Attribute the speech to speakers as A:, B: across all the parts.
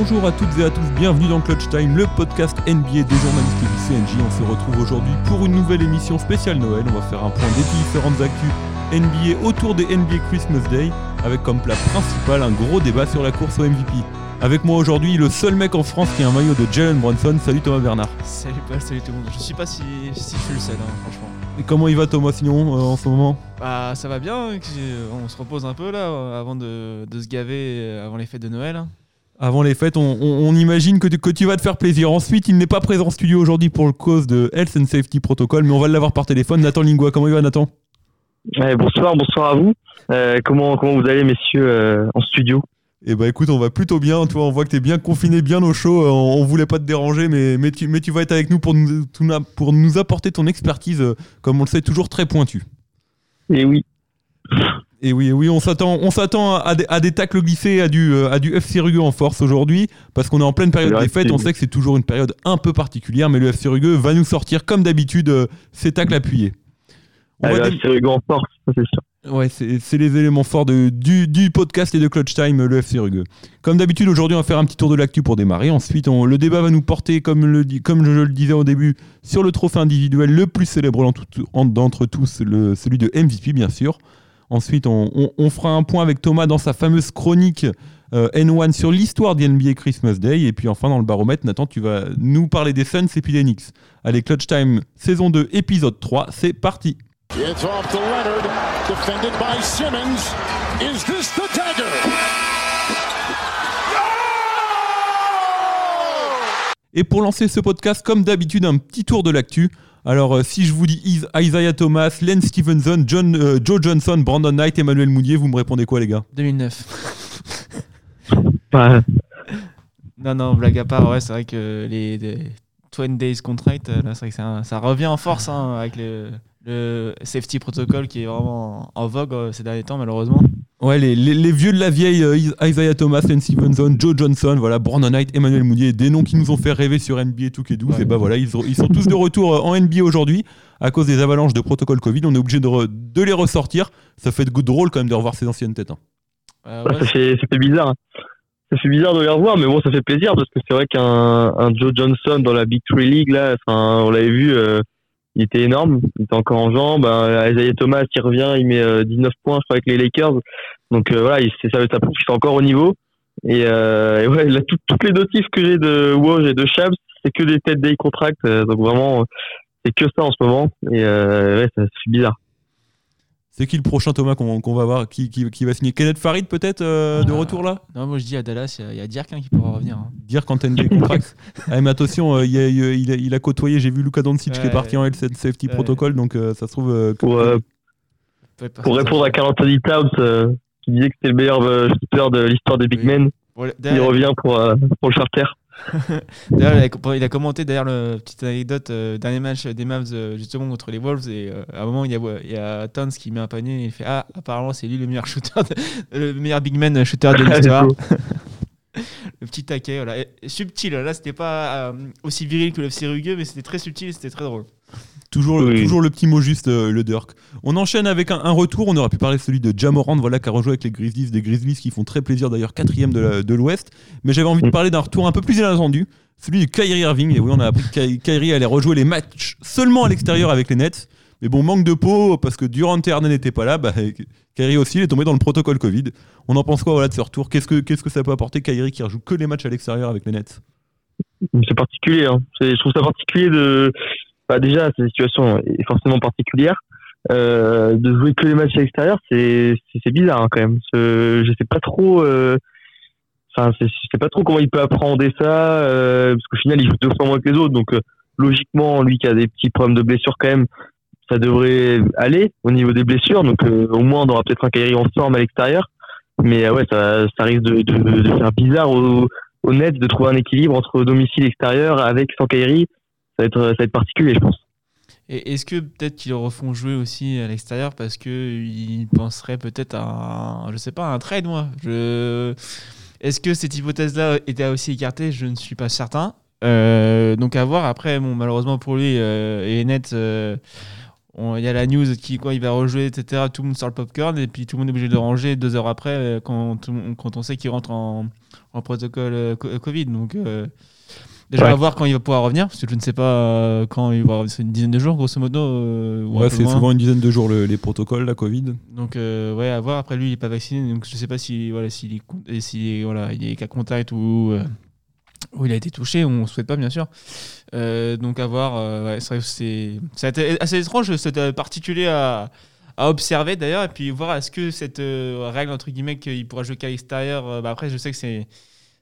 A: Bonjour à toutes et à tous, bienvenue dans Clutch Time, le podcast NBA des journalistes du CNJ. On se retrouve aujourd'hui pour une nouvelle émission spéciale Noël. On va faire un point des différentes actus NBA autour des NBA Christmas Day, avec comme plat principal un gros débat sur la course au MVP. Avec moi aujourd'hui, le seul mec en France qui a un maillot de Jalen Brunson. Salut Thomas Bernard.
B: Salut Paul, salut tout le monde. Je sais pas si, si je suis le seul, hein, franchement.
A: Et comment il va Thomas sinon euh, en ce moment?
B: Bah ça va bien, on se repose un peu là avant de, de se gaver euh, avant les fêtes de Noël.
A: Avant les fêtes, on, on- on imagine que tu, que tu vas te faire plaisir. Ensuite, il n'est pas présent en studio aujourd'hui pour le cause de Health and Safety Protocol, mais on va l'avoir par téléphone. Nathan Lingua, comment il va Nathan?
C: Bonsoir, bonsoir à vous. Euh, comment, comment vous allez, messieurs, euh, en studio?
A: Eh bah écoute, on va plutôt bien. Toi, on voit que t'es bien confiné, bien au chaud. Euh, On, on voulait pas te déranger, mais, mais, tu, mais tu vas être avec nous pour nous, pour nous apporter ton expertise, comme on le sait, toujours très pointue.
C: Et oui,
A: Et oui, oui, on s'attend, on s'attend à des, à des tacles glissés, à du, euh, à du FC Rugueux en force aujourd'hui, parce qu'on est en pleine période des fêtes. On sait que c'est toujours une période un peu particulière, mais le FC Rugueux va nous sortir comme d'habitude euh, ses tacles appuyés. On dé-
C: c'est Hugo en force, c'est sûr.
A: Ouais, c'est les éléments forts de- du, du podcast et de Clutch Time, le FC Rugueux. Comme d'habitude, aujourd'hui, on va faire un petit tour de l'actu pour démarrer. Ensuite, on- le débat va nous porter, comme, le, comme je le disais au début, sur le trophée individuel le plus célèbre d'entre tous, le, celui de MVP, bien sûr. Ensuite, on, on- on fera un point avec Thomas dans sa fameuse chronique euh, N1 sur l'histoire du NBA Christmas Day. Et puis enfin, dans le baromètre, Nathan, tu vas nous parler des Suns et puis des Knicks. Allez, Clutch Time, saison 2, épisode 3, c'est parti.
D: It's off to Leonard, defended by Simmons. Is this the dagger?
A: Et pour lancer ce podcast, comme d'habitude, un petit tour de l'actu. Alors, euh, si je vous dis Is- Isaiah Thomas, Len Stevenson, John, euh, Joe Johnson, Brandon Knight, Emmanuel Moudier, vous me répondez quoi, les gars?
B: 2009.
C: Ouais.
B: non, non, blague à part, ouais, c'est vrai que les, les 20 Days Contract, euh, là, c'est vrai que ça revient en force hein, avec le, le safety protocol qui est vraiment en vogue ces derniers temps, malheureusement.
A: Ouais, les, les- les vieux de la vieille, euh, Is- Isaiah Thomas, Len Stevenson, Joe Johnson, voilà, Brandon Knight, Emmanuel Moudier, des noms qui nous ont fait rêver sur NBA 2K12.
B: Ouais.
A: Et bah voilà, ils, ils sont tous de retour euh, en NBA aujourd'hui. À cause des avalanches de protocole Covid, on est obligé de, re- de les ressortir. Ça fait de good drôle quand même de revoir ces anciennes têtes. hein.
B: Euh,
C: Ouais,
B: ouais,
C: ça, fait, ça fait bizarre. hein. Ça fait bizarre de les revoir, mais bon, ça fait plaisir parce que c'est vrai qu'un un Joe Johnson dans la Big Three League, là, enfin, on l'avait vu, euh, il était énorme, il était encore en jambes. Ben, Isaiah Thomas, il revient, il met euh, 19 points, je crois, avec les Lakers. Donc euh, voilà, il- c'est- ça, ça prouve qu'il est encore au niveau. Et, euh, et ouais, là, tout- toutes les notifs que j'ai de Woj et de Shabs, c'est que des têtes day contract. euh, donc vraiment, euh, c'est que ça en ce moment. Et euh, ouais, fait bizarre.
A: C'est qui le prochain Thomas qu'on va voir qui, qui, qui va signer Kenneth Farid peut-être euh, de
B: Ah.
A: retour là?
B: non, moi je dis à Dallas, il y a- il y a, Dirk hein, qui pourra revenir. hein.
A: quand t'as des contracts. ah, mais attention, euh, il, a- il a, il a côtoyé, j'ai vu Luka Doncic qui est parti en Health Safety
B: Ouais.
A: Protocol, donc euh, ça se trouve. euh, que-
C: Pour, euh, pour
B: ça-
C: répondre à Carl Anthony Towns, euh, qui disait que c'était le meilleur euh, shooter de l'histoire des Big
B: Oui.
C: Men,
B: Bon,
C: il revient pour, euh, pour le charter.
B: D'ailleurs, il, a com- il a commenté d'ailleurs le petite anecdote euh, dernier match des Mavs euh, justement contre les Wolves et euh, à un moment il y a, il y a Towns qui met un panier et il fait ah apparemment c'est lui le meilleur shooter de- le meilleur big man shooter de l'histoire. Le petit taquet voilà. Et- subtil là c'était pas euh, aussi viril que le FC Rugueux mais c'était très subtil et c'était très drôle
A: toujours,
C: Oui.
A: toujours le petit mot juste, euh, le Dirk. On enchaîne avec un, un retour. On aurait pu parler de celui de Jamorant, voilà, qui a rejoué avec les Grizzlies, des Grizzlies qui font très plaisir d'ailleurs, quatrième de l'Ouest. Mais j'avais envie de
C: Mm.
A: parler d'un retour un peu plus inattendu, celui de Kyrie Irving. Et oui, on a appris que Ky- Kyrie allait rejouer les matchs seulement à l'extérieur avec les Nets. Mais bon, manque de peau, parce que Durant et Harden n'étaient pas là, bah, Kyrie aussi, il est tombé dans le protocole Covid. On en pense quoi voilà, de ce retour? Qu'est-ce que qu'est-ce que ça peut apporter Kyrie qui rejoue que les matchs à l'extérieur avec les Nets?
C: C'est particulier. Hein. Je trouve ça particulier de. Bah, déjà, cette situation est forcément particulière. Euh, de jouer que les matchs à l'extérieur, c'est c'est- bizarre hein, quand même. Je, je sais pas trop. euh, Enfin, je sais pas trop comment il peut appréhender ça, euh, parce qu'au final, il joue deux fois moins que les autres. Donc, euh, logiquement, lui qui a des petits problèmes de blessure quand même, ça devrait aller au niveau des blessures. Donc, euh, au moins, on aura peut-être un Kyrie en forme à l'extérieur. Mais euh, ouais, ça, ça risque de, de, de faire bizarre au, au net de trouver un équilibre entre domicile extérieur avec sans Kyrie. Ça va être, particulier, je pense.
B: et est-ce que peut-être qu'ils le refont jouer aussi à l'extérieur parce que ils penseraient peut-être à un, je sais pas un trade moi. Est-ce que cette hypothèse là était aussi écartée? Je ne suis pas certain. Euh, donc à voir. Après bon malheureusement pour lui euh, et net euh, il y a la news qui quoi il va rejouer etc tout le monde sort le popcorn et puis tout le monde est obligé de ranger deux heures après quand, quand on sait qu'il rentre en, en protocole co- Covid. Donc déjà
C: Ouais.
B: on va voir quand il va pouvoir revenir parce que je ne sais pas euh, quand il va revenir. c'est une dizaine de jours grosso modo euh,
A: Ouais, c'est souvent une dizaine de jours le- les protocoles, la Covid.
B: donc euh, ouais à voir après lui il est pas vacciné donc je sais pas si voilà s'il est si voilà il est cas contact ou euh, où il a été touché, on ne souhaite pas bien sûr. Donc à voir, ouais, c'est c'est assez étrange, c'était particulier à, à observer d'ailleurs, et puis voir est-ce que cette règle entre guillemets qu'il pourra jouer qu'à l'extérieur, bah, après je sais que c'est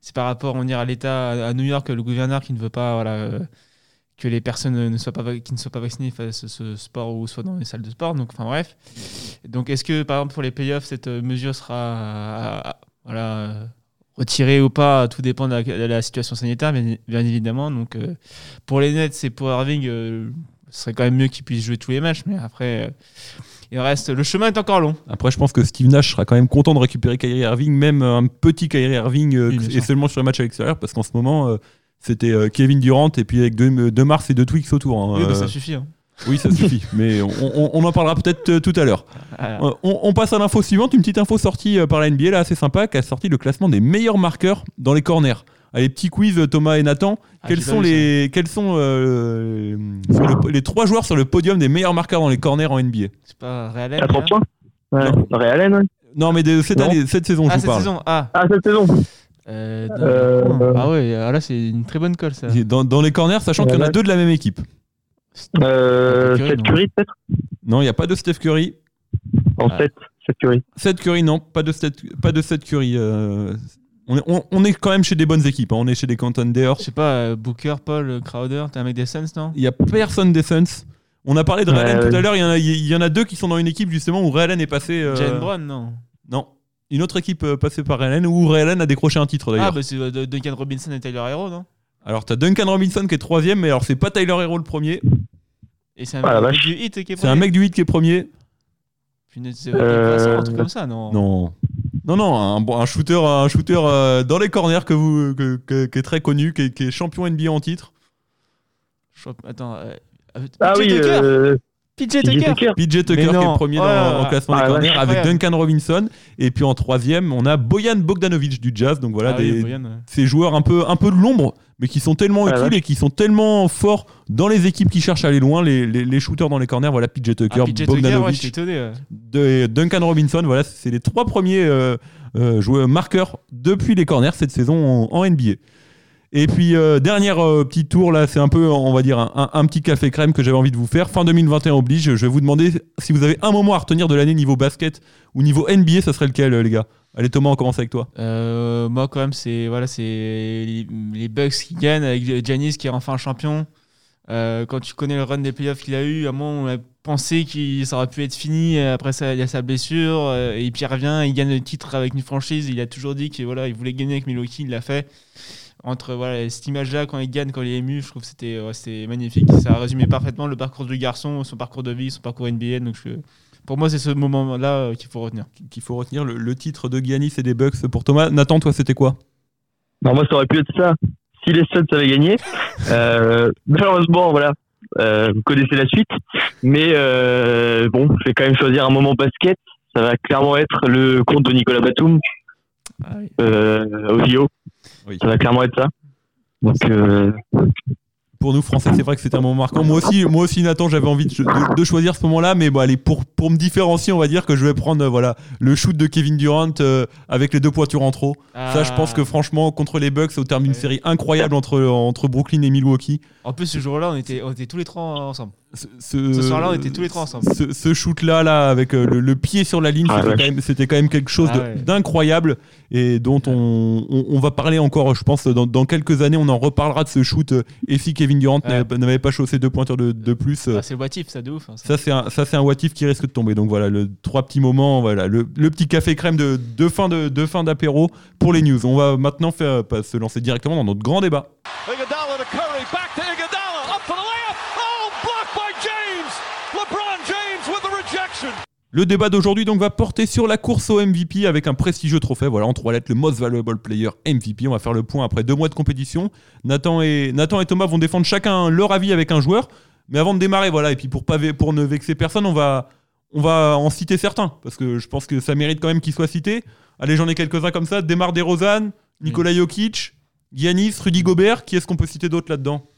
B: c'est par rapport on dirait, à l'État à, New York, le gouverneur qui ne veut pas voilà, euh, que les personnes ne soient pas, qui ne soient pas vaccinées fassent ce sport ou soient dans les salles de sport. Donc enfin bref. Donc est-ce que par exemple pour les playoffs cette euh, mesure sera euh, retirée ou pas? Tout dépend de la, situation sanitaire bien, évidemment. Donc pour les Nets et pour Irving, ce serait quand même mieux qu'ils puissent jouer tous les matchs, mais après. Il reste, le chemin est encore long.
A: Après, je pense que Steve Nash sera quand même content de récupérer Kyrie Irving, même un petit Kyrie Irving, euh,
B: Oui,
A: et seulement sur les matchs à l'extérieur, parce qu'en ce moment, euh, c'était euh, Kevin Durant et puis avec deux, deux Mars et deux Twix autour. hein.
B: Oui, bah,
A: Euh,
B: ça suffit. hein.
A: oui, ça suffit, mais on, on- on en parlera peut-être tout à l'heure. Euh, on, on passe à l'info suivante, une petite info sortie par la NBA, là, assez sympa, qui a sorti le classement des meilleurs marqueurs dans les corners. Allez, petit quiz, euh, Thomas et Nathan.
B: Ah,
A: quels, sont les, quels sont euh, sur le- les trois joueurs sur le podium des meilleurs marqueurs dans les corners en NBA
B: c'est pas Real
C: À 30 points Ouais, Allen, ouais.
A: Non, mais de cette
C: Non.
A: année, cette saison,
B: Ah,
A: je vous
B: cette
A: parle.
B: saison Ah,
C: Ah, cette saison
B: euh,
C: Euh,
B: non, ah ouais, alors là c'est une très bonne colle ça.
A: Dans, dans les corners, sachant qu'il y en a deux de la même équipe.
C: euh,
B: non.
C: Curry, peut-être?
A: Non, il n'y a pas de Steph Curry.
C: En
B: Ah.
C: 7, Seth Curry.
A: Seth Curry, non, pas de Seth, pas de Seth Curry. On, est, on- on est quand même chez des bonnes équipes. hein. On est chez des contenders.
B: Je sais pas, euh, Booker, Paul, euh, Crowder, t'es un mec des Suns, non?
A: Il n'y a personne des Suns. On a parlé de Ray Allen
C: ouais.
A: tout à l'heure. Il y, en a- il y en a deux qui sont dans une équipe justement où Ray Allen est passé. euh,
B: Jalen Brown, non?
A: Non. Une autre équipe euh, passée par Ray Allen où Ray Allen a décroché un titre d'ailleurs.
B: Ah, bah c'est euh, Duncan Robinson et Tyler Hero, non?
A: Alors t'as Duncan Robinson qui est troisième, mais alors c'est pas Tyler Hero le premier.
B: Et c'est un
C: Ah,
B: mec du hit qui est
A: C'est un mec du 8 qui est premier.
B: C'est
C: Euh,
B: Vincent, un truc comme ça, non
A: Non. Non, non, un, shooter, un shooter euh, dans les corners que vous, que- que- qui est très connu, qui est, qui est champion NBA en titre.
B: Attends. euh, euh,
C: Ah oui, euh,
B: PJ Tucker
C: Tucker.
A: PJ Tucker qui est le premier
B: Oh
A: dans-
B: là.
A: en classement
C: Ah,
A: des
C: ouais,
A: corners avec
B: incroyable.
A: Duncan Robinson. Et puis en troisième, on a Boyan Bogdanovic du Jazz. Donc voilà,
B: Ah oui,
A: des,
B: Boyan, ouais.
A: ces joueurs un peu, un peu de l'ombre, mais qui sont tellement
C: Ah,
A: utiles et qui sont tellement forts dans les équipes qui cherchent à aller loin. Les, les- les shooters dans les corners, voilà PJ Tucker,
B: Ah, PJ Tucker, ouais,
A: Bogdanovic.
B: étonné. ouais.
A: de Duncan Robinson. Voilà, c'est les trois premiers euh, euh, joueurs marqueurs depuis les corners cette saison en, en NBA. Et puis, euh, dernière euh, petit tour, là, c'est un peu, on va dire, un, petit café crème que j'avais envie de vous faire. Fin 2021 oblige, je vais vous demander si vous avez un moment à retenir de l'année niveau basket ou niveau NBA, ça serait lequel, euh, les gars? Allez, Thomas, on commence avec toi.
B: Euh, moi, quand même, c'est voilà, les, les Bucks qui gagnent avec Giannis qui est enfin champion. Quand tu connais le run des playoffs qu'il a eu, à moment, on a pensé qu'il ça aurait pu être fini. Après il y a sa blessure et puis il revient, il gagne le titre avec une franchise. Il a toujours dit qu'il voilà, il voulait gagner avec Milwaukee, il l'a fait. Entre voilà, cette image-là, quand il gagne, quand il est ému, je trouve que c'était ouais, magnifique. Ça a résumé parfaitement le parcours du garçon, son parcours de vie, son parcours NBA. Donc je- pour moi, c'est ce moment-là euh, qu'il faut retenir.
A: Qu'il faut retenir le, le titre de Giannis et des Bucks pour Thomas. Nathan, toi, c'était quoi?
C: Non, moi, ça aurait pu être ça si les Suns avaient gagné. Euh, malheureusement, voilà, euh, vous connaissez la suite. Mais euh, bon, je vais quand même choisir un moment basket. Ça va clairement être le compte de Nicolas Batum
B: Ah oui.
C: euh, au JO.
A: Oui.
C: Ça va clairement être ça. Donc, euh,
A: pour nous français, c'est vrai que c'était un moment marquant. Moi aussi, moi aussi Nathan, j'avais envie de, de- de choisir ce moment-là, mais bon, allez, pour, pour me différencier, on va dire que je vais prendre euh, voilà, le shoot de Kevin Durant euh, avec les deux pointures en trop. Ça, je pense que franchement, contre les Bucks, au terme d'une
B: Ouais.
A: série incroyable entre, entre Brooklyn et Milwaukee,
B: En plus, ce jour-là, on était, on était tous les trois ensemble.
A: Ce, ce-
B: Ce soir-là, on était tous les trois ensemble.
A: Ce, ce shoot-là, là, avec euh, le, le pied sur la ligne,
C: Ah,
A: c'était, quand même, c'était quand même quelque chose
B: Ah ouais.
A: d'incroyable et dont on, on, on va parler encore, je pense, dans, dans quelques années, on en reparlera de ce shoot. euh, Et si Kevin Durant
B: Ouais.
A: n'avait, n'avait pas chaussé deux pointeurs de, de plus, euh,
B: Ah, c'est le motif, ça de ouf. hein, ça.
A: Ça, c'est un, ça, c'est un what if qui risque de tomber. Donc voilà, le trois petits moments, voilà, le, le petit café crème de, de fin de, de fin d'apéro pour les news. On va maintenant faire, se lancer directement dans notre grand débat.
E: Iguodala to Curry, back to Iguodala,
A: Le débat d'aujourd'hui donc va porter sur la course au MVP avec un prestigieux trophée. Voilà, en trois lettres, le Most Valuable Player MVP. On va faire le point après deux mois de compétition. Nathan et, Nathan et Thomas vont défendre chacun leur avis avec un joueur. Mais avant de démarrer, voilà, et puis pour, pas, ve- pour ne vexer personne, on va, on va en citer certains, parce que je pense que ça mérite quand même qu'ils soient cités. Allez, j'en ai quelques-uns comme ça. Démarre des Rosanne, Nikola Jokic, Giannis, Rudy Gobert. Qui est-ce qu'on peut citer d'autre là-dedans?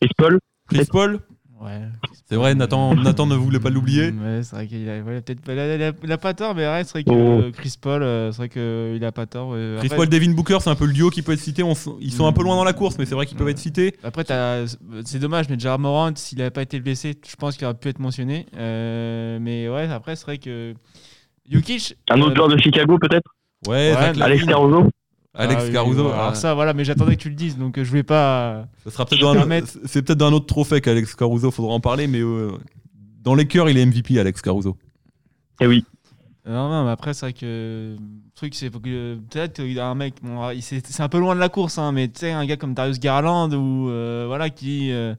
C: Et Paul
A: Chris Paul
B: Ouais.
A: C'est vrai, Nathan, Nathan ne voulait pas l'oublier.
B: Ouais, c'est vrai qu'il a, ouais, peut-être pas- il a, il a- il a pas tort, mais ouais, c'est vrai que
C: Oh.
B: euh, Chris Paul, euh, c'est vrai qu'il a pas tort. euh,
A: Chris
B: après-
A: Paul, Devin Booker, c'est un peu le duo qui peut être cité. On ils sont un peu
B: Mm.
A: loin dans la course, mais c'est vrai qu'ils peuvent être cités.
B: Après, t'as- c'est dommage, mais Jared Morant, s'il n'avait pas été blessé, je pense qu'il aurait pu être mentionné. Euh, mais ouais, après, c'est vrai que Jokic.
C: Un autre
B: euh,
C: joueur de Chicago peut-être?
A: Ouais,
B: Ouais,
C: Alex Caruso
A: Alex
B: ah oui,
A: Caruso.
B: alors
A: ah,
B: ça, voilà, mais j'attendais que tu le dises, donc euh, je vais pas.
A: ça sera peut-être dans un- c'est peut-être d'un autre trophée qu'Alex Caruso, faudra en parler, mais euh, dans les cœurs, il est MVP, Alex Caruso.
C: Eh oui.
B: Non, non, mais après, c'est vrai que le truc, c'est que peut-être qu'il y a un mec, bon, il- c'est c'est un peu loin de la course, hein, mais tu sais, un gars comme Darius Garland ou euh, voilà, qui. euh,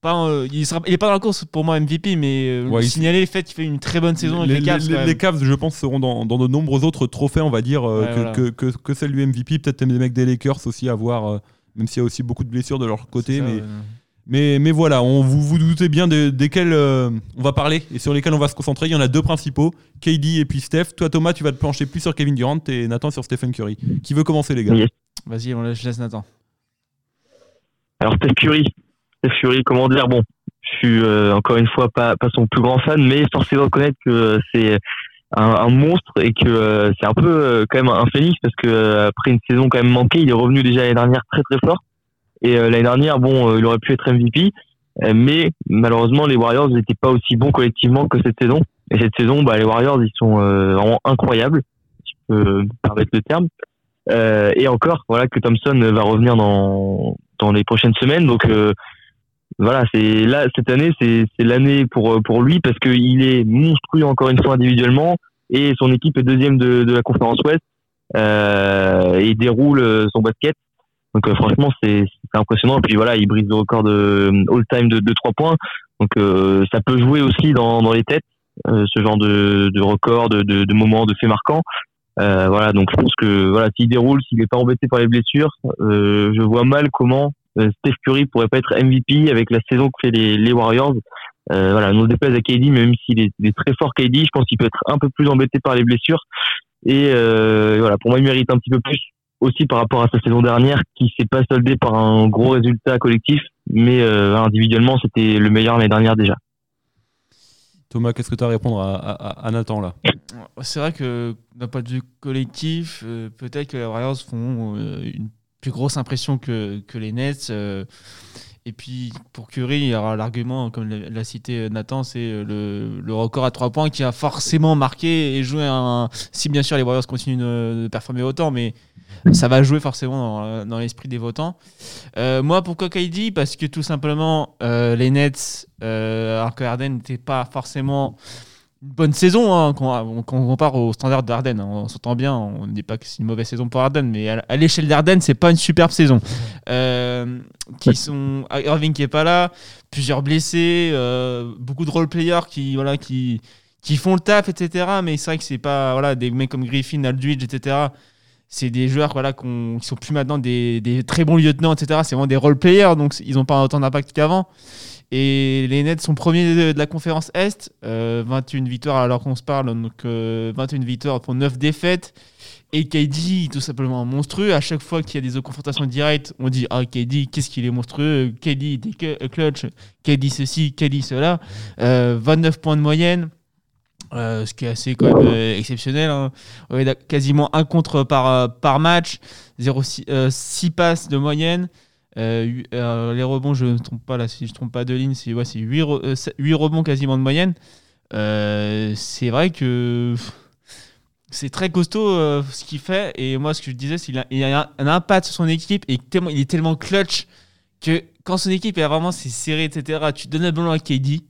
B: pas, euh, il, sera, il est pas dans la course pour moi MVP, mais euh,
A: Ouais, il-
B: signaler le fait qu'il fait une très bonne saison
A: les,
B: avec les Cavs.
A: les- les Cavs, je pense, seront dans, dans de nombreux autres trophées, on va dire, euh,
B: Ouais,
A: que,
B: voilà.
A: que, que, que celle du MVP. Peut-être des mecs des Lakers aussi à voir, euh, même s'il y a aussi beaucoup de blessures de leur côté.
B: Ça,
A: mais,
B: ouais.
A: mais, mais voilà, on, vous vous doutez bien de- desquels euh, on va parler et sur lesquels on va se concentrer. Il y en a deux principaux, KD et puis Steph. Toi, Thomas, tu vas te plancher plus sur Kevin Durant et Nathan sur Stephen Curry. Qui veut commencer, les gars?
B: Vas-y, on je laisse Nathan.
C: Alors Steph Curry, Curry, comment dire Bon, je suis euh, encore une fois pas, pas son plus grand fan, mais forcé de reconnaître que euh, c'est un, un monstre et que euh, c'est un peu euh, quand même un phénix parce que euh, après une saison quand même manquée, il est revenu déjà l'année dernière très très fort. Et euh, l'année dernière, bon, il aurait pu être MVP, mais malheureusement les Warriors n'étaient pas aussi bons collectivement que cette saison. Et cette saison, bah, les Warriors, ils sont vraiment incroyables, si je peux me permettre le terme. Et encore, voilà que Thompson va revenir dans dans les prochaines semaines. Donc voilà, c'est là cette année, c'est l'année pour pour lui parce que il est monstrueux encore une fois individuellement et son équipe est deuxième de, de la conférence Ouest euh, et déroule euh, son basket. Donc euh, franchement, c'est impressionnant. Et puis voilà, il brise le record de all time de, de 3 points. Donc euh, ça peut jouer aussi dans dans les têtes euh, ce genre de de record, de, de de moments, de faits marquants. Euh, voilà, donc je pense que voilà, s'il déroule, s'il n'est pas embêté par les blessures, euh, je vois mal comment euh, Steph Curry pourrait pas être MVP avec la saison que fait les, les Warriors. Euh, voilà, nous déplaise à KD, même s'il est, très fort KD, je pense qu'il peut être un peu plus embêté par les blessures. Et euh, voilà, pour moi, il mérite un petit peu plus aussi par rapport à sa saison dernière, qui s'est pas soldée par un gros résultat collectif, mais euh, individuellement, c'était le meilleur l'année dernière déjà.
A: Thomas, qu'est-ce que tu as à répondre à, à- à Nathan là?
B: C'est vrai que d'un point de vue collectif, euh, peut-être que les Warriors font euh, une plus grosse impression que, que les Nets. euh, et puis pour Curry, il y aura l'argument, comme l'a cité Nathan, c'est euh, le, le record à 3 points qui a forcément marqué et joué un. Si bien sûr les Warriors continuent de, performer autant, mais ça va jouer forcément dans, dans l'esprit des votants. Euh, moi, pourquoi KD Parce que tout simplement, euh, les Nets, euh, alors que Harden n'était pas forcément une bonne saison hein, quand, on, quand on compare au standard d'Arden. hein. On s'entend bien, on ne dit pas que c'est une mauvaise saison pour Arden, mais à, à l'échelle d'Arden, c'est pas une superbe saison. Euh, qui sont Irving qui est pas là, plusieurs blessés, euh, beaucoup de role players qui voilà qui qui font le taf, etc. Mais c'est vrai que c'est pas voilà des mecs comme Griffin, Aldridge, etc. C'est des joueurs voilà qu'on- qui sont plus maintenant des, des très bons lieutenants, etc. C'est vraiment des role players, donc ils n'ont pas autant d'impact qu'avant. Et les Nets sont premiers de, la conférence Est, euh, 21 victoires alors qu'on se parle, donc euh, 21 victoires pour 9 défaites. Et KD, tout simplement monstrueux. À chaque fois qu'il y a des confrontations directes, on dit Ah, KD, qu'est-ce qu'il est monstrueux KD que- clutch, KD ceci, KD cela. Euh, 29 points de moyenne, euh, ce qui est assez quand même euh, exceptionnel. hein. Ouais, d'ac- quasiment un contre par, euh, par match, 6 passes de moyenne. Euh, euh, les rebonds, je ne trompe pas là, si je ne trompe pas de ligne, c'est ouais, 8, rebonds quasiment de moyenne. Euh, c'est vrai que c'est très costaud euh, ce qu'il fait. Et moi, ce que je disais, c'est qu'il a, a un, impact sur son équipe et il est tellement clutch que quand son équipe est vraiment c'est serré, etc., tu donnes le ballon à KD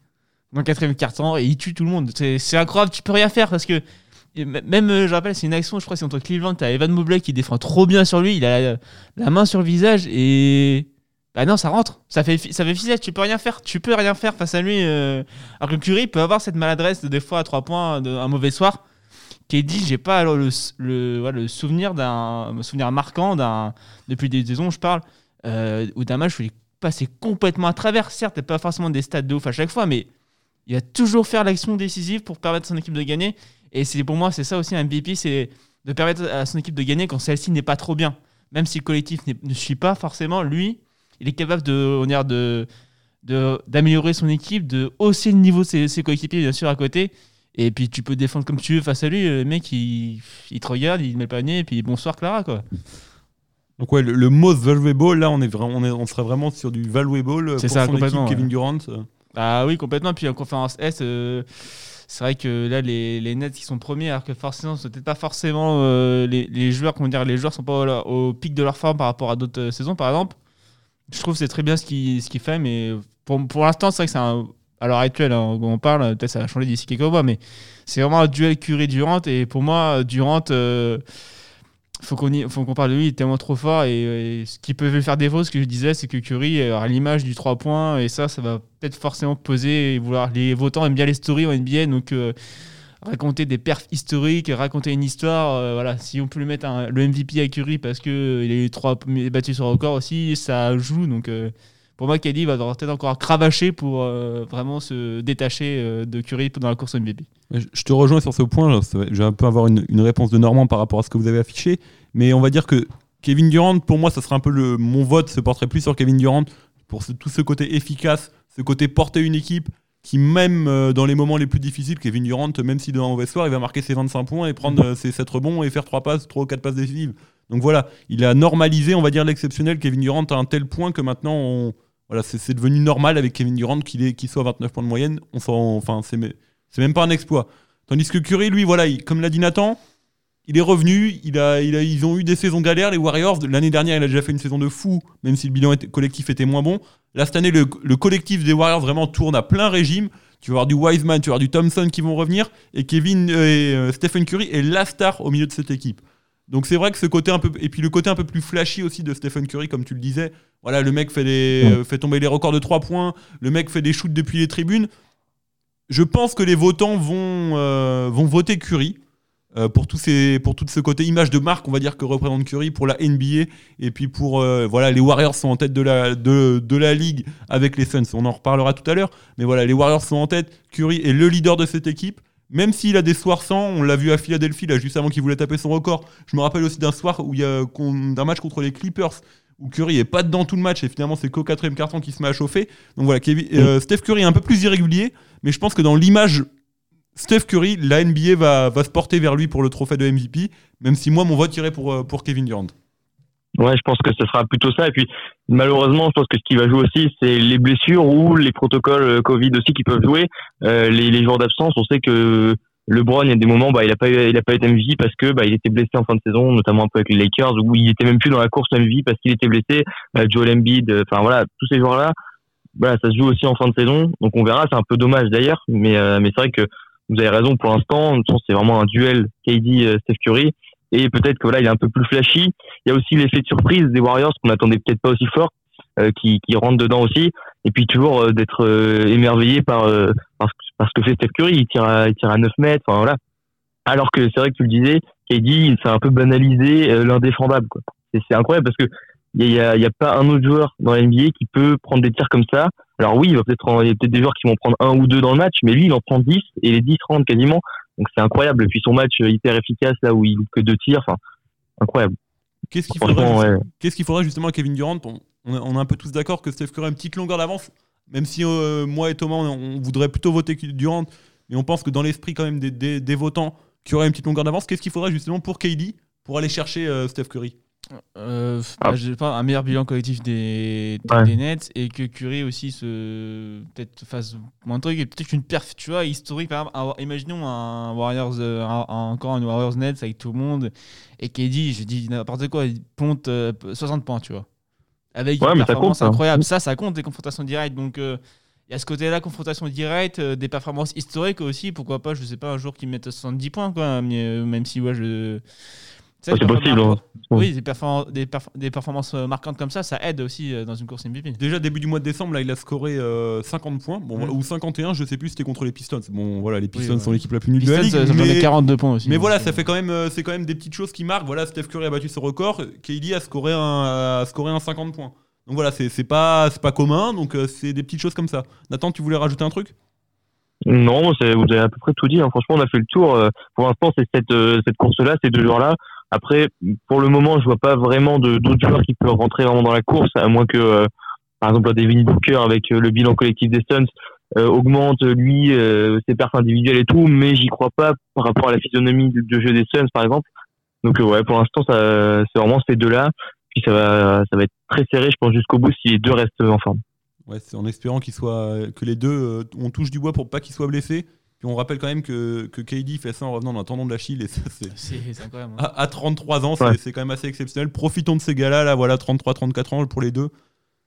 B: dans le quatrième carton et il tue tout le monde. C'est c'est incroyable, tu peux rien faire parce que même, euh, je rappelle, c'est une action, je crois, c'est contre Cleveland, t'as Evan Mobley qui défend trop bien sur lui, il a la, main sur le visage et. Bah non, ça rentre. Ça fait, ça fait tu peux rien faire. Tu peux rien faire face à lui. euh, Alors que Curry peut avoir cette maladresse de des fois à 3 points, un mauvais soir. KD, j'ai pas le, le, le souvenir d'un souvenir marquant d'un depuis des saisons, je parle, euh, ou d'un match où il est passer complètement à travers. Certes, pas forcément des stats de ouf à chaque fois, mais il va toujours faire l'action décisive pour permettre à son équipe de gagner. Et c'est pour moi, c'est ça aussi un MVP, c'est de permettre à son équipe de gagner quand celle-ci n'est pas trop bien. Même si le collectif ne suit pas forcément, lui, il est capable de, on de, d'améliorer son équipe, de hausser le niveau de ses, ses, coéquipiers, bien sûr, à côté. Et puis tu peux défendre comme tu veux face à lui. Le mec, il, il te regarde, il met le panier, et puis bonsoir Clara, quoi.
A: Donc ouais, le, most valuable, là, on, est vraiment, on, est, on serait vraiment sur du valuable pour
B: ça,
A: son équipe, Kevin Durant.
B: Ah oui, complètement. Puis en conférence S, euh, c'est vrai que là, les, les, Nets qui sont premiers, alors que forcément, ce peut-être pas forcément euh, les, les, joueurs, comment dire, les joueurs sont pas au, pic de leur forme par rapport à d'autres euh, saisons, par exemple. Je trouve que c'est très bien ce qu'il ce fait, mais pour, pour l'instant, c'est vrai que c'est un. À l'heure actuelle, hein, on parle, peut-être ça va changer d'ici quelques mois, mais c'est vraiment un duel Curry-Durant. Et pour moi, Durant faut qu'on qu'on parle de lui, il est tellement trop fort et, ce qui peut faire défaut, ce que je disais, c'est que Curry a l'image du 3 points et ça, ça va peut-être forcément poser vouloir. Les votants aiment bien les stories en NBA, donc euh, raconter des perfs historiques, raconter une histoire, euh, voilà. Si on peut lui mettre le MVP à Curry parce que euh, il a eu trois battus sur record aussi, ça joue. Donc pour moi, Kelly va devoir peut-être encore cravacher pour vraiment se détacher de Curry dans la course MVP.
A: Je te rejoins sur ce point. Je vais un peu avoir une, réponse de Normand par rapport à ce que vous avez affiché. Mais on va dire que Kevin Durant, pour moi, ça serait un peu le, mon vote se porterait plus sur Kevin Durant pour tout ce côté efficace, ce côté porter une équipe qui, même euh, dans les moments les plus difficiles, Kevin Durant, même si dans un mauvais soir, il va marquer ses 25 points et prendre euh, ses 7 rebonds et faire 3 passes, 3 ou 4 passes décisives. Donc voilà, il a normalisé, on va dire, l'exceptionnel Kevin Durant à un tel point que maintenant, voilà, c'est devenu normal avec Kevin Durant qu'il soit à 29 points de moyenne. On enfin, c'est même pas un exploit. Tandis que Curry, lui, voilà, comme l'a dit Nathan, il est revenu, il a, il a, ils ont eu des saisons galères, les Warriors. L'année dernière, il a déjà fait une saison de fou, même si le bilan collectif était moins bon. Là, cette année, le, collectif des Warriors vraiment tourne à plein régime. Tu vas avoir du Wiseman, tu vas avoir du Thompson qui vont revenir. Et Kevin euh, et euh, Stephen Curry est la star au milieu de cette équipe. Donc c'est vrai que ce côté un peu et puis le côté un peu plus flashy aussi de Stephen Curry comme tu le disais. Voilà, le mec fait des euh, fait tomber les records de 3 points, le mec fait des shoots depuis les tribunes. Je pense que les votants vont vont voter Curry. Euh, pour, ces, pour tout ce côté image de marque, on va dire, que représente Curry pour la NBA. Et puis pour. Euh, voilà, les Warriors sont en tête de la, de, de, la ligue avec les Suns. On en reparlera tout à l'heure. Mais voilà, les Warriors sont en tête. Curry est le leader de cette équipe. Même s'il a des soirs sans, on l'a vu à Philadelphie, là, juste avant qu'il voulait taper son record. Je me rappelle aussi d'un soir où il y a d'un match contre les Clippers où Curry est pas dedans tout le match et finalement c'est qu'au quatrième carton qui se met à chauffer. Donc voilà, euh, Steph Curry est un peu plus irrégulier, mais je pense que dans l'image Steph Curry, la NBA va, va se porter vers lui pour le trophée de MVP, même si moi, mon vote irait pour, euh, pour Kevin Durant.
C: Ouais, je pense que ce sera plutôt ça. Et puis, malheureusement, je pense que ce qui va jouer aussi, c'est les blessures ou les protocoles euh, Covid aussi qui peuvent jouer. Euh, les, les jours d'absence, on sait que LeBron, il y a des moments, bah, il a pas eu, il a pas été MVP parce que bah, il était blessé en fin de saison, notamment un peu avec les Lakers, où il était même plus dans la course MVP parce qu'il était blessé. Bah, Joel Embiid, enfin voilà, tous ces joueurs-là, voilà, ça se joue aussi en fin de saison. Donc on verra. C'est un peu dommage d'ailleurs, mais mais c'est vrai que vous avez raison pour l'instant. C'est vraiment un duel KD-Steph euh, Curry. Et peut-être que voilà, il est un peu plus flashy. Il y a aussi l'effet de surprise des Warriors qu'on n'attendait peut-être pas aussi fort, euh, qui, qui rentre dedans aussi. Et puis toujours euh, d'être émerveillé par, par, ce que fait Steph Curry. Il tire à, il tire à 9 mètres. Enfin, voilà. Alors que c'est vrai que tu le disais, KD, c'est un peu banalisé l'indéfendable. C'est incroyable parce que il y a, y a, pas un autre joueur dans la NBA qui peut prendre des tirs comme ça. Alors oui, il va peut-être y a peut-être des joueurs qui vont prendre un ou deux dans le match, mais lui, il en prend 10 et les 10 rentrent quasiment. Donc c'est incroyable. Et puis son match hyper efficace là où il loupe que deux tirs, enfin incroyable.
A: Qu'est-ce qu'il faudrait, qu'est-ce qu'il faudrait justement à Kevin Durant on, on, est un peu tous d'accord que Steph Curry a une petite longueur d'avance, même si euh, moi et Thomas on, voudrait plutôt voter Durant, mais on pense que dans l'esprit quand même des, des, des votants, qu'il y aurait une petite longueur d'avance. Qu'est-ce qu'il faudrait justement pour KD pour aller chercher euh, Steph Curry?
B: Euh, bah, ah. pas un meilleur bilan collectif des, des Nets et que Curry aussi se peut-être fasse moins de trucs et peut-être une perf tu vois historique par exemple imaginons un Warriors euh, encore un Warriors Nets avec tout le monde et KD je dis n'importe quoi il ponte 60 euh, points tu vois avec une performance hein. incroyable ça ça compte des confrontations directes donc euh, il y a ce côté-là, confrontation directe, des performances historiques aussi. Pourquoi pas, je sais pas, un jour qui mette 70 points, quoi. même si, ouais, je
C: c'est possible. Hein.
B: Oui, des, des, performances euh, marquantes comme ça, ça aide aussi euh, dans une course MVP.
A: Déjà, début du mois de décembre, là, il a scoré 50 euh, points, bon, ou 51, je sais plus, c'était contre les Pistons. Bon, voilà, les Pistons sont l'équipe la plus nulle de la ligue.
B: mais... 42 points aussi.
A: Mais voilà, ça fait quand même, c'est quand même des petites choses qui marquent. Voilà, Steph Curry a battu ce record, Kylie a scoré un, a scoré un 50 points. Donc voilà, c'est c'est pas, c'est pas commun, donc euh, c'est des petites choses comme ça. Nathan, tu voulais rajouter un truc?
C: Non, vous avez à peu près tout dit. hein. Franchement, on a fait le tour. Euh, Pour l'instant, c'est cette, euh, cette course-là, ces deux joueurs-là. Après, pour le moment, je vois pas vraiment d'autres joueurs qui peuvent rentrer vraiment dans la course, à moins que, euh, par exemple, un Devin Booker avec euh, le bilan collectif des Suns euh, augmente lui euh, ses pertes individuelles et tout, mais j'y crois pas par rapport à la physionomie de, jeu des Suns, par exemple. Donc euh, ouais, pour l'instant, ça, c'est vraiment ces deux-là. Puis ça va, ça va être très serré, je pense, jusqu'au bout si les deux restent en forme.
A: Ouais, c'est en espérant qu'ils soient, que les deux, on touche du bois pour pas qu'ils soient blessés. Puis on rappelle quand même que, que KD fait ça en revenant d'un tendon de l'Achille et ça, c'est
B: C'est c'est incroyable. hein.
A: à, à 33 ans, c'est
C: Ouais.
A: c'est quand même assez exceptionnel. Profitons de ces gars-là, là, voilà, 33-34 ans pour les deux.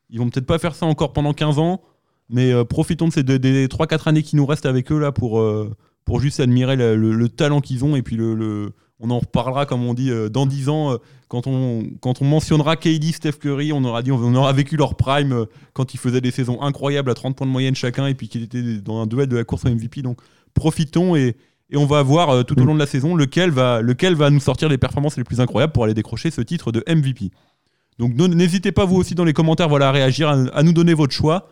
A: Ils vont peut-être pas faire ça encore pendant 15 ans, mais euh, profitons de ces deux- des 3-4 années qui nous restent avec eux là pour, euh, pour juste admirer le, le- le talent qu'ils ont et puis le, le- on en reparlera comme on dit euh, dans 10 ans euh, quand on quand on mentionnera KD, Steph Curry, on aura dit on aura vécu leur prime euh, quand ils faisaient des saisons incroyables à 30 points de moyenne chacun et puis qu'ils étaient dans un duel de la course MVP. Donc profitons et et on va voir euh, tout au long de la saison lequel va, lequel va nous sortir les performances les plus incroyables pour aller décrocher ce titre de MVP. Donc n'hésitez pas vous aussi dans les commentaires voilà, à réagir, à, à nous donner votre choix.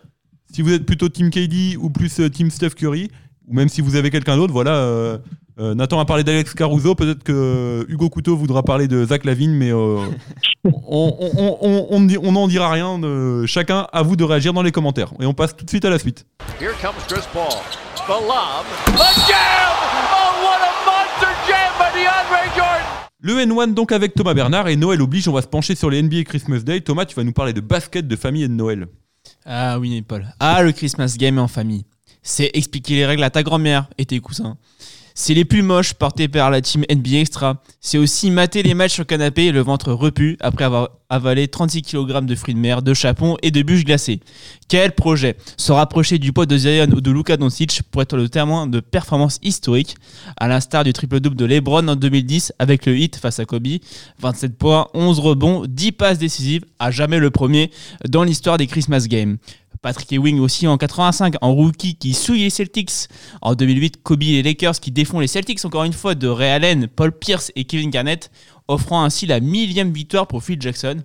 A: Si vous êtes plutôt Team KD ou plus euh, Team Steph Curry, ou même si vous avez quelqu'un d'autre, voilà. euh, euh, Nathan a parlé d'Alex Caruso, peut-être que Hugo Couteau voudra parler de Zach Lavine, mais euh, on, on, on, on- on ne dit- on n'en dira rien. chacun à vous de réagir dans les commentaires. Et on passe tout de suite à la suite.
E: Here comes Chris Paul. The lob. A jam! Oh, what a monster jam by DeAndre Jordan!
A: Le N1 donc avec Thomas Bernard et Noël oblige, on va se pencher sur les NBA Christmas Day. Thomas, tu vas nous parler de basket, de famille et de Noël.
B: Ah oui, Paul. Ah, le Christmas game en famille. C'est expliquer les règles à ta grand-mère et tes cousins. C'est les plus moches portés par la team NBA Extra. C'est aussi mater les matchs sur canapé et le ventre repu après avoir avalé 36 kg de fruits de mer, de chapon et de bûches glacées. Quel projet? Se rapprocher du poids de Zion ou de Luka Doncic pour être le témoin de performances historiques, à l'instar du triple-double de LeBron en 2010 avec le hit face à Kobe. 27 points, 11 rebonds, 10 passes décisives, à jamais le premier dans l'histoire des Christmas Games. Patrick Ewing aussi en 85 en rookie qui souille les Celtics. En 2008, Kobe et les Lakers qui défont les Celtics encore une fois de Ray Allen, Paul Pierce et Kevin Garnett, offrant ainsi la millième victoire pour Phil Jackson.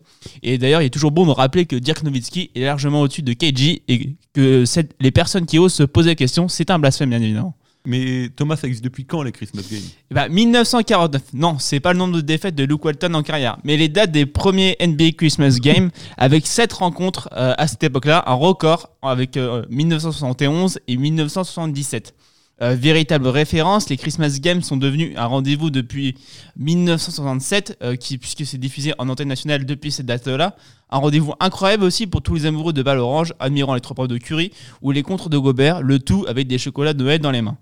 B: Et d'ailleurs, il est toujours bon de rappeler que Dirk Nowitzki est largement au-dessus de KG et que les personnes qui osent se poser la question, c'est un blasphème bien évidemment.
A: Mais Thomas, ça existe depuis quand les Christmas Games?
B: Eh ben, 1949. Non, c'est pas le nombre de défaites de Luke Walton en carrière, mais les dates des premiers NBA Christmas Games avec 7 rencontres euh, à cette époque-là, un record avec euh, 1971 et 1977. Euh, véritable référence, les Christmas Games sont devenus un rendez-vous depuis 1967, euh, qui, puisque c'est diffusé en antenne nationale depuis cette date-là. Un rendez-vous incroyable aussi pour tous les amoureux de balles orange, admirant les trois points de Curie ou les contres de Gobert, le tout avec des chocolats de Noël dans les mains.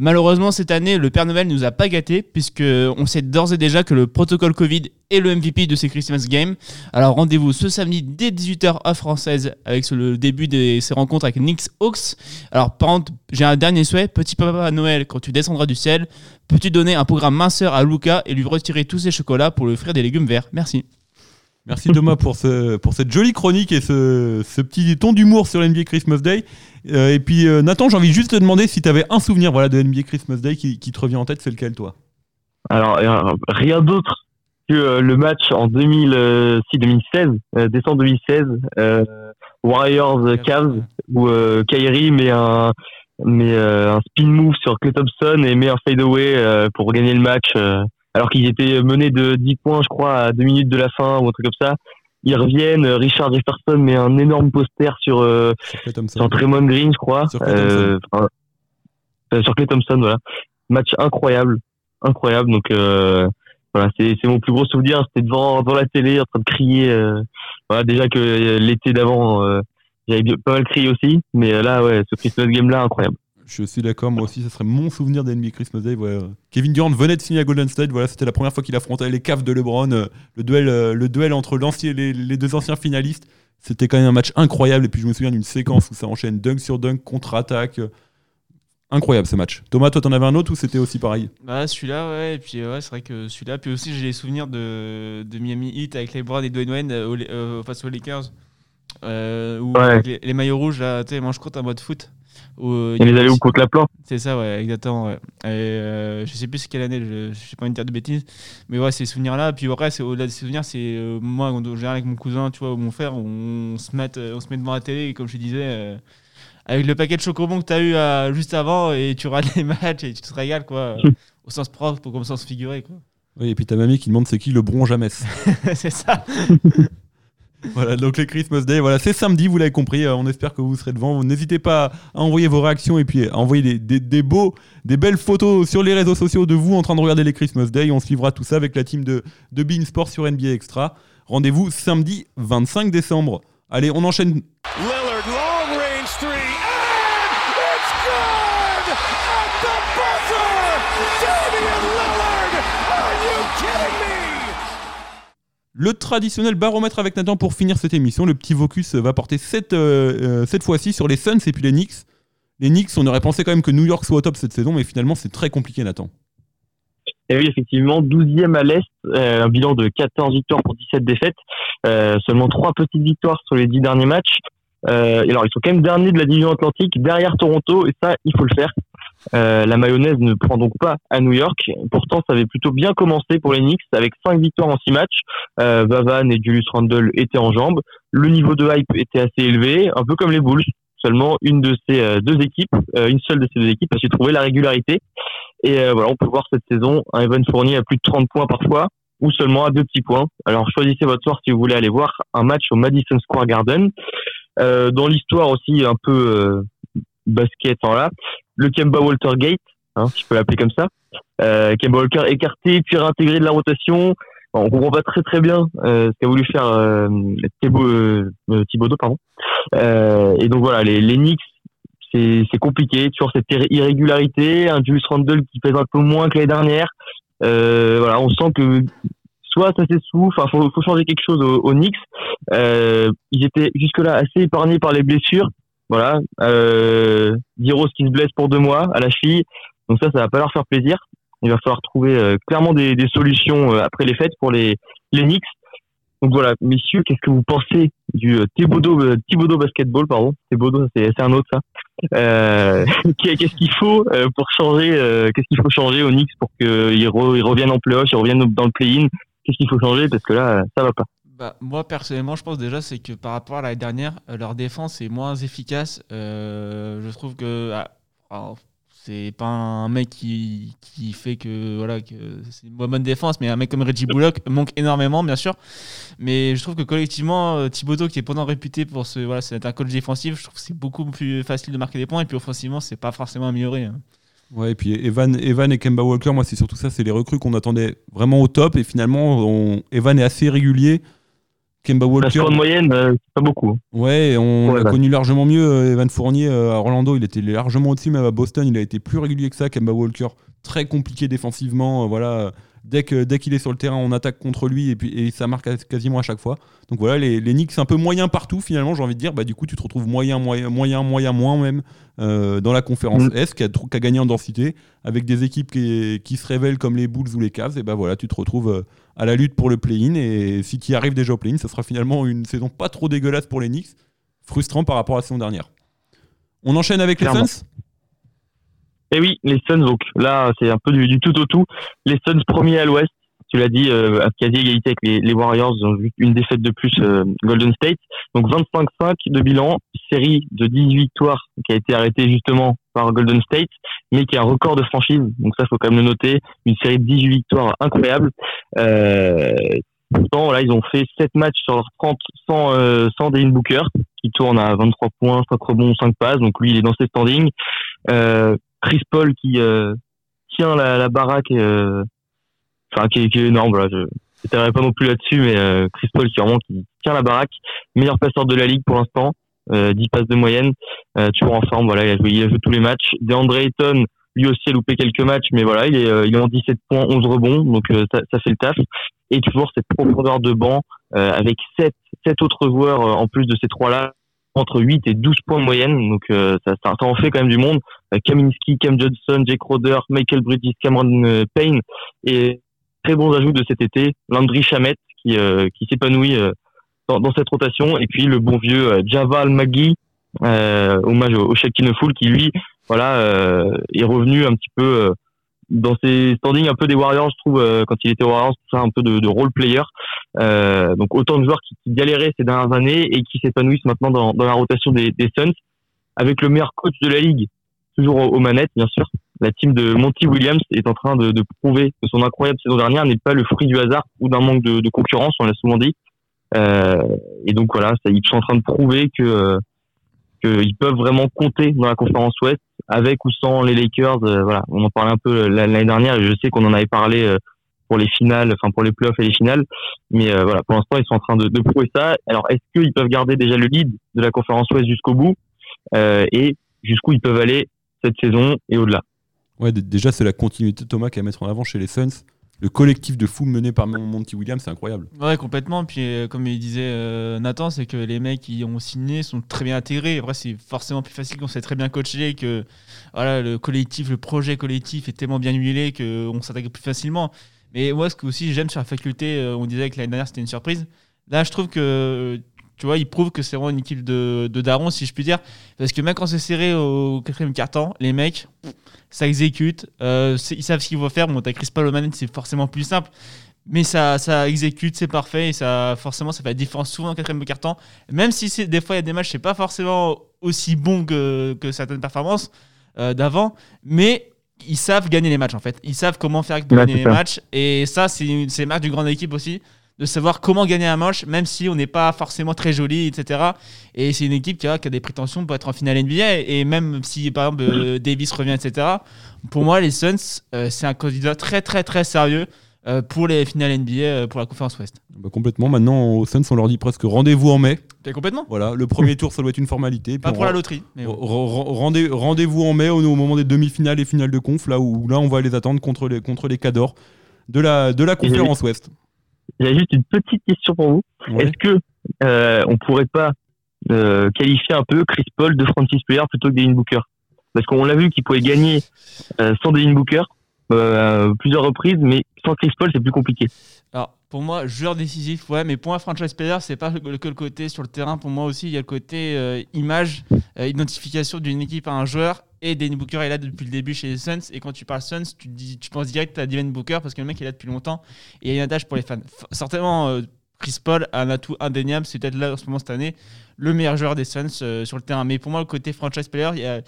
B: Malheureusement, cette année, le Père Noël nous a pas gâtés, puisque on sait d'ores et déjà que le protocole Covid est le MVP de ces Christmas Games. Alors rendez-vous ce samedi dès 18h à française avec le début de ces rencontres avec Knicks Hawks. Alors par contre, j'ai un dernier souhait, petit papa Noël, quand tu descendras du ciel, peux-tu donner un programme minceur à Luca et lui retirer tous ses chocolats pour lui offrir des légumes verts? Merci.
A: Merci Thomas pour, pour cette jolie chronique et ce, petit ton d'humour sur l'NBA Christmas Day. Euh, et puis euh, Nathan, j'ai envie juste de te demander si tu avais un souvenir voilà, de NBA Christmas Day qui, te revient en tête, c'est lequel toi?
C: Alors, euh, rien d'autre que le match en 2000, euh, si, 2016, euh, décembre 2016, euh, Warriors euh, Cavs, où Kyrie met un, spin move sur Clay Thompson et met un fadeaway pour gagner le match, alors qu'ils étaient menés de 10 points, je crois, à 2 minutes de la fin ou un truc comme ça. Ils reviennent, euh, Richard Jefferson met un énorme poster sur, euh,
A: Sur Thompson.
C: Draymond Green, je crois.
A: Sur Klay
C: Euh, enfin, euh, sur Clay Thompson, voilà. Match incroyable, incroyable. Donc euh, voilà, c'est mon plus gros souvenir. C'était devant devant la télé, en train de crier. euh, voilà, déjà que euh, l'été d'avant, euh, j'avais pas mal crié aussi, mais euh, là, ouais, ce Christmas game là, incroyable.
A: Je suis d'accord, moi aussi, ça serait mon souvenir de NBA Christmas Day. ouais. Kevin Durant venait de signer à Golden State, voilà, c'était la première fois qu'il affrontait les Cavs de LeBron. euh, le, duel, euh, le duel entre l'ancien- les, les deux anciens finalistes, c'était quand même un match incroyable. Et puis je me souviens d'une séquence où ça enchaîne dunk sur dunk, contre-attaque. euh, Incroyable ce match. Thomas, toi, t'en avais un autre ou c'était aussi pareil?
B: Bah celui-là, ouais, et puis ouais, c'est vrai que celui-là, puis aussi j'ai les souvenirs de, de Miami Heat avec les Browns et Dwayne Wayne euh, au- face aux Lakers, euh, où
C: Ouais.
B: avec les, les maillots rouges, là, tu sais, manche courte en mode foot, Au-
C: Et les allées où contre la plante.
B: C'est ça, ouais, exactement. Ouais. Et, euh, je sais plus c'est quelle année, je, je sais pas une dire de bêtises, mais ouais, ces souvenirs-là. Puis après, au-delà des souvenirs, c'est euh, moi, en général, avec mon cousin, tu vois, ou mon frère, on se met, euh, on se met devant la télé, et comme je disais, euh, avec le paquet de chocobons que tu as eu euh, juste avant, et tu regardes les matchs et tu te régales, quoi, euh, au sens propre ou comme au sens figuré, quoi.
A: Oui, et puis ta mamie qui demande c'est qui le bron jamais.
B: c'est ça.
A: Voilà, donc les Christmas Day, voilà, c'est samedi, vous l'avez compris. euh, on espère que vous serez devant. N'hésitez pas à envoyer vos réactions et puis à envoyer des, des- beaux, des belles photos sur les réseaux sociaux de vous en train de regarder les Christmas Day. On suivra tout ça avec la team de, de Bein Sport sur NBA Extra. Rendez-vous samedi 25 décembre. Allez, on enchaîne. Le traditionnel baromètre avec Nathan pour finir cette émission. Le petit Vocus va porter cette, euh, euh, cette fois-ci sur les Suns et puis les Knicks. Les Knicks, on aurait pensé quand même que New York soit au top cette saison, mais finalement c'est très compliqué Nathan.
C: Et oui, effectivement, 12e à l'Est, euh, un bilan de 14 victoires pour 17 défaites, euh, seulement 3 petites victoires sur les 10 derniers matchs. Euh, alors, ils sont quand même derniers de la division Atlantique, derrière Toronto, et ça, il faut le faire. Euh, la mayonnaise ne prend donc pas à New York. Pourtant, ça avait plutôt bien commencé pour les Knicks, avec 5 victoires en 6 matchs. Euh, Vavan et Julius Randle étaient en jambes. Le niveau de hype était assez élevé, un peu comme les Bulls. Seulement une de ces euh, deux équipes, euh, une seule de ces deux équipes a su trouver la régularité. Et voilà, on peut voir cette saison un Evan Fournier à plus de 30 points parfois ou seulement à deux petits points. Alors choisissez votre soir si vous voulez aller voir un match au Madison Square Garden. Dans l'histoire aussi un peu basket en là, le Kemba Walter Gate, hein, je peux l'appeler comme ça. Euh, Kemba Walker écarté puis réintégré de la rotation. On comprend pas très très bien euh, ce qu'a voulu faire euh, Thibaut, euh, euh, Thibaudot, pardon. Euh, et donc voilà, les, les Knicks c'est c'est compliqué, toujours cette irré- irrégularité, un Julius Randle qui pèse un peu moins que l'année dernière. Euh, voilà, on sent que soit ça s'essouffle, enfin faut, faut changer quelque chose aux, aux Knicks. Ils étaient jusque-là assez épargnés par les blessures. Voilà, euh, Diros qui se blesse pour deux mois à la cheville, donc ça, ça va pas leur faire plaisir. Il va falloir trouver euh, clairement des, des solutions euh, après les fêtes pour les les Knicks. Donc voilà, messieurs, qu'est-ce que vous pensez du euh, Thibodeau, euh, Thibodeau basketball, pardon? Thibodeau, c'est un autre ça. Euh, qu'est-ce qu'il faut euh, pour changer Qu'est-ce qu'il faut changer aux Knicks pour qu'ils re- ils reviennent en playoff, ils reviennent dans le play-in? Qu'est-ce qu'il faut changer? Parce que là, ça va pas.
B: Bah, moi personnellement, je pense déjà c'est que par rapport à l'année dernière, euh, leur défense est moins efficace. Euh, je trouve que ah, c'est pas un mec qui, qui fait que voilà que c'est une bonne défense, mais un mec comme Reggie Bullock manque énormément bien sûr. Mais je trouve que collectivement, euh, Thibodeau qui est pendant réputé pour ce voilà, c'est un coach défensif, je trouve que c'est beaucoup plus facile de marquer des points et puis offensivement, c'est pas forcément amélioré. hein.
A: Ouais, et puis Evan, Evan et Kemba Walker, moi c'est surtout ça, c'est les recrues qu'on attendait vraiment au top et finalement on- Evan est assez régulier. Kemba
C: La
A: Walker,
C: de moyenne, euh, c'est pas beaucoup.
A: ouais, on
C: Ouais,
A: l'a
C: bah.
A: connu largement mieux. euh, Evan Fournier euh, à Orlando, il était largement au-dessus, même à Boston, il a été plus régulier que ça. Kemba Walker, très compliqué défensivement. voilà, dès qu'il est sur le terrain, on attaque contre lui et puis et ça marque quasiment à chaque fois. Donc voilà, les, les Knicks un peu moyen partout finalement. J'ai envie de dire, bah du coup tu te retrouves moyen, moyen, moyen, moyen, moins même euh, dans la conférence
C: Mm.
A: Est qui a, tr- qui a gagné en densité avec des équipes qui, qui se révèlent comme les Bulls ou les Cavs. Et bah voilà, tu te retrouves euh, à la lutte pour le play-in et si tu y arrives déjà au play-in, ça sera finalement une saison pas trop dégueulasse pour les Knicks, frustrant par rapport à la saison dernière. On enchaîne avec les. Suns?
C: Et oui, les Suns, donc là, c'est un peu du, du tout au tout. Les Suns premiers à l'Ouest, tu l'as dit, euh, à quasi égalité avec les, les Warriors, ont eu une défaite de plus euh, Golden State. Donc 25-5 de bilan, série de 18 victoires qui a été arrêtée justement par Golden State, mais qui est un record de franchise. Donc ça, faut quand même le noter. Une série de 18 victoires incroyable. Euh, pourtant, voilà, ils ont fait 7 matchs sur leurs 30 sans, euh, sans Devin Booker, qui tourne à 23 points, 5 rebonds, 5 passes. Donc lui, il est dans ses standings. Euh, Chris Paul qui euh, tient la, la baraque, euh, enfin qui, qui est énorme. Voilà, je n'étalerai pas non plus là-dessus, mais euh, Chris Paul qui vraiment qui tient la baraque, meilleur passeur de la ligue pour l'instant, euh, 10 passes de moyenne, euh, toujours en forme. Voilà, il a joué, il a joué tous les matchs. DeAndre Ayton, lui aussi a loupé quelques matchs, mais voilà, il est, euh, il est en 17 points, 11 rebonds, donc euh, ça, ça fait le taf. Et toujours cette profondeur de banc euh, avec sept, sept autres joueurs euh, en plus de ces trois-là entre 8 et 12 points de moyenne. Donc euh, ça, ça, en fait quand même du monde. Euh, Kaminski, Cam Johnson, Jake Roder, Michael Bridges, Cameron euh, Payne et très bons ajouts de cet été. Landry Chamet qui, euh, qui s'épanouit euh, dans, dans cette rotation et puis le bon vieux euh, Javal Magui hommage au, au Shaquille Fool qui lui, voilà, est revenu un petit peu dans ses standings un peu des Warriors, je trouve, euh, quand il était Warriors, tout ça, un peu de, de role player. Euh, donc autant de joueurs qui, qui galéraient ces dernières années et qui s'épanouissent maintenant dans, dans la rotation des, des Suns, avec le meilleur coach de la ligue, toujours aux, aux manettes, bien sûr. La team de Monty Williams est en train de, de prouver que son incroyable saison dernière n'est pas le fruit du hasard ou d'un manque de, de concurrence, on l'a souvent dit. Euh, et donc voilà, ça, ils sont en train de prouver que euh, qu'ils peuvent vraiment compter dans la conférence Ouest avec ou sans les Lakers. euh, voilà, on en parlait un peu l'année dernière et je sais qu'on en avait parlé euh, pour les finales, enfin pour les playoffs et les finales. Mais euh, voilà, pour l'instant, ils sont en train de, prouver ça. Alors, est-ce qu'ils peuvent garder déjà le lead de la conférence Ouest jusqu'au bout euh, et jusqu'où ils peuvent aller cette saison et au-delà?
A: Ouais, déjà, c'est la continuité de Thomas qui à mettre en avant chez les Suns. Le collectif de fous mené par Monty Williams, c'est incroyable.
B: Ouais, complètement. Puis, euh, comme il disait euh, Nathan, c'est que les mecs qui ont signé sont très bien intégrés. Après, c'est forcément plus facile qu'on s'est très bien coaché, que voilà, le collectif, le projet collectif est tellement bien huilé qu'on s'intègre plus facilement. Mais moi, ce que aussi j'aime sur la faculté, euh, on disait que l'année dernière c'était une surprise. Là, je trouve que tu vois, ils prouvent que c'est vraiment une équipe de, de darons, si je puis dire. Parce que même quand c'est serré au quatrième quart-temps, les mecs, ça exécute. euh, ils savent ce qu'ils vont faire. Bon, t'as Chris manette, c'est forcément plus simple. Mais ça, ça exécute, c'est parfait. Et ça, forcément, ça fait la différence souvent au quatrième quart-temps. Même si des fois, il y a des matchs, c'est pas forcément aussi bon que, que certaines performances euh, d'avant. Mais ils savent gagner les matchs, en fait. Ils savent comment faire
C: Ouais,
B: gagner les matchs. Et ça, c'est, une- c'est le marque d'une grande équipe aussi. De savoir comment gagner un match, même si on n'est pas forcément très joli, etc. Et c'est une équipe qui a, qui a des prétentions pour être en finale NBA. Et même si, par exemple, euh, Davis revient, etc. Pour moi, les Suns, euh, c'est un candidat très, très, très sérieux euh, pour les finales NBA, euh, pour la conférence Ouest.
A: Bah, complètement. Maintenant, aux Suns, on leur dit presque rendez-vous en mai.
B: Complètement?
A: Voilà, le premier tour, ça doit être une formalité.
B: Pas pour la loterie. Mais bon.
A: Re- re- rendez- Rendez-vous en mai au, au moment des demi-finales et finales de conf, là où là on va les attendre contre les, contre les Cadors de la, de la conférence Ouest.
C: A juste une petite question pour vous.
A: Ouais.
C: Est-ce que euh, on pourrait pas euh, qualifier un peu Chris Paul de Francis Player plutôt que Devin Booker? Parce qu'on l'a vu qu'il pouvait gagner euh, sans Devin Booker euh, plusieurs reprises, mais sans Chris Paul c'est plus compliqué.
B: Alors, pour moi, joueur décisif, ouais, mais pour un franchise player, c'est pas que le côté sur le terrain. Pour moi aussi, il y a le côté image, identification d'une équipe à un joueur. Et Devin Booker est là depuis le début chez les Suns. Et quand tu parles Suns, tu, dis, tu penses direct à Devin Booker parce que le mec est là depuis longtemps. Et il y a un adage pour les fans. Certainement, euh, Chris Paul a un atout indéniable. C'est peut-être là en ce moment cette année le meilleur joueur des Suns euh, sur le terrain. Mais pour moi, le côté franchise player, il y y a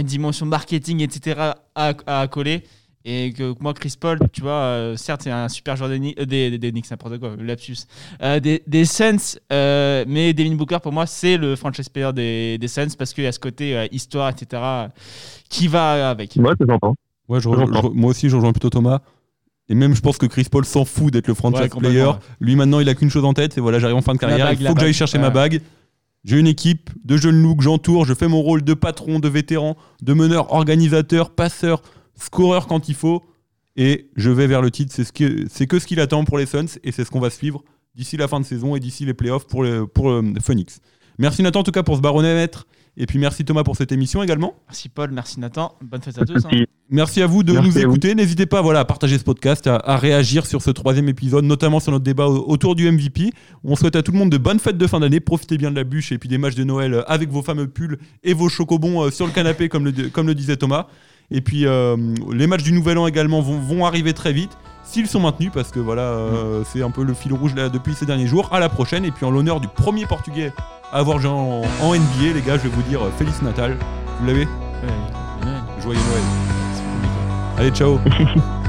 B: une dimension marketing, etc. à, à coller. Et que moi, Chris Paul, tu vois, euh, certes, c'est un super joueur des, Knicks- euh, des, des, des Knicks, n'importe quoi, lapsus. Euh, des, des Suns, euh, mais Devin Booker, pour moi, c'est le franchise player des, des Suns parce qu'il y a ce côté euh, histoire, etc., qui va avec.
C: Moi, ça s'entend.
A: Ouais, je moi aussi, je rejoins plutôt Thomas. Et même, je pense que Chris Paul s'en fout d'être le franchise
B: Ouais,
A: player.
B: ouais.
A: Lui, maintenant, il a qu'une chose en tête c'est voilà, j'arrive en fin de carrière,
B: bague,
A: il faut que j'aille chercher
B: Ouais.
A: ma bague. J'ai une équipe de jeunes loups que j'entoure, je fais mon rôle de patron, de vétéran, de meneur, organisateur, passeur, scoreur quand il faut. Et je vais vers le titre. C'est ce que, c'est que ce qu'il attend pour les Suns et c'est ce qu'on va suivre d'ici la fin de saison et d'ici les playoffs pour, le, pour euh, Phoenix. Merci Nathan en tout cas pour ce baromètre. Et puis merci Thomas pour cette émission également.
B: Merci Paul, merci Nathan. Bonne fête à tous. hein.
C: Merci.
A: À vous de
C: Merci
A: nous écouter. N'hésitez pas voilà, à partager ce podcast, à, à réagir sur ce troisième épisode, notamment sur notre débat au- autour du MVP. On souhaite à tout le monde de bonnes fêtes de fin d'année. Profitez bien de la bûche et puis des matchs de Noël euh, avec vos fameux pulls et vos chocobons euh, sur le canapé, comme le, comme le disait Thomas. Et puis euh, les matchs du Nouvel An également vont, vont arriver très vite. S'ils sont maintenus, parce que voilà, euh, c'est un peu le fil rouge là, depuis ces derniers jours. À la prochaine. Et puis en l'honneur du premier Portugais à avoir joué en, en NBA, les gars, je vais vous dire euh, Feliz Natal. Vous l'avez?
B: Ouais.
A: Joyeux Noël. Allez, ciao